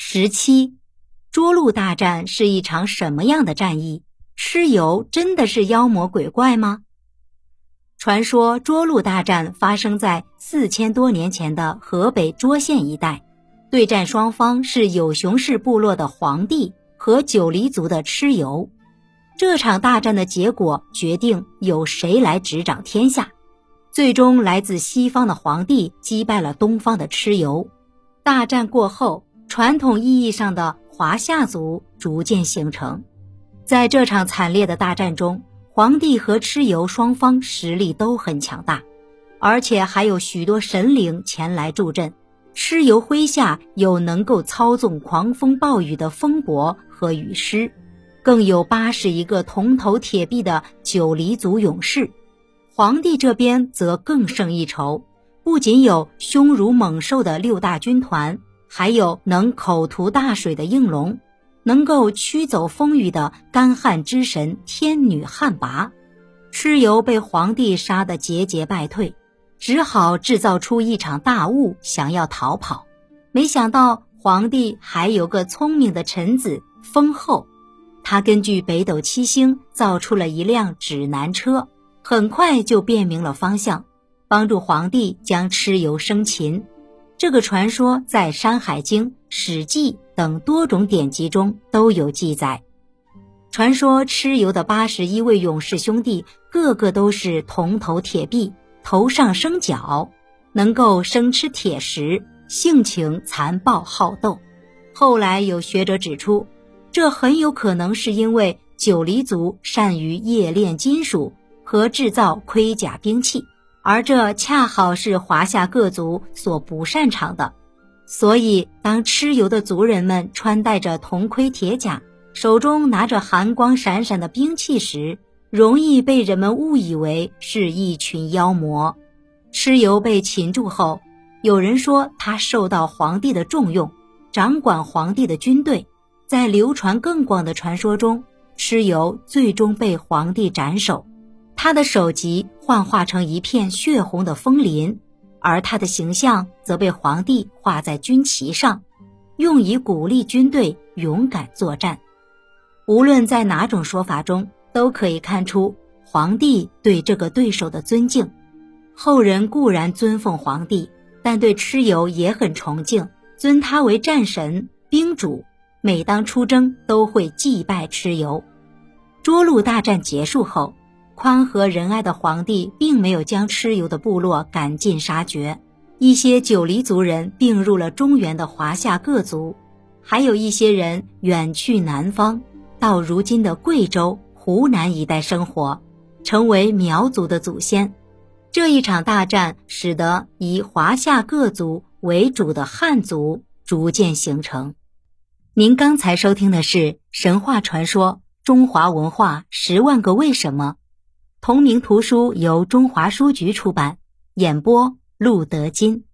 十七，涿鹿大战是一场什么样的战役？蚩尤真的是妖魔鬼怪吗？传说涿鹿大战发生在四千多年前的河北涿县一带，对战双方是有熊氏部落的皇帝和九黎族的蚩尤。这场大战的结果决定由谁来执掌天下。最终，来自西方的皇帝击败了东方的蚩尤。大战过后，传统意义上的华夏族逐渐形成。在这场惨烈的大战中，皇帝和蚩尤双方实力都很强大，而且还有许多神灵前来助阵。蚩尤麾下有能够操纵狂风暴雨的风伯和雨师，更有八十一个铜头铁臂的九黎族勇士。皇帝这边则更胜一筹，不仅有凶如猛兽的六大军团，还有能口吐大水的应龙，能够驱走风雨的干旱之神天女旱魃。蚩尤被皇帝杀得节节败退，只好制造出一场大雾，想要逃跑。没想到皇帝还有个聪明的臣子丰后，他根据北斗七星造出了一辆指南车。很快就辨明了方向，帮助皇帝将蚩尤生擒。这个传说在《山海经》《史记》等多种典籍中都有记载。传说蚩尤的八十一位勇士兄弟，个个都是铜头铁臂，头上生角，能够生吃铁石，性情残暴好斗。后来有学者指出，这很有可能是因为九黎族善于冶炼金属。和制造盔甲兵器，而这恰好是华夏各族所不擅长的，所以当蚩尤的族人们穿戴着铜盔铁甲，手中拿着寒光闪闪的兵器时，容易被人们误以为是一群妖魔。蚩尤被擒住后，有人说他受到皇帝的重用，掌管皇帝的军队。在流传更广的传说中，蚩尤最终被皇帝斩首。他的首级幻化成一片血红的枫林，而他的形象则被皇帝画在军旗上，用以鼓励军队勇敢作战。无论在哪种说法中，都可以看出皇帝对这个对手的尊敬。后人固然尊奉皇帝，但对蚩尤也很崇敬，尊他为战神、兵主，每当出征都会祭拜蚩尤。涿鹿大战结束后。宽和仁爱的皇帝并没有将蚩尤的部落赶尽杀绝，一些九黎族人并入了中原的华夏各族，还有一些人远去南方，到如今的贵州、湖南一带生活，成为苗族的祖先。这一场大战使得以华夏各族为主的汉族逐渐形成。您刚才收听的是神话传说《中华文化十万个为什么》。同名图书由中华书局出版，演播陆德金。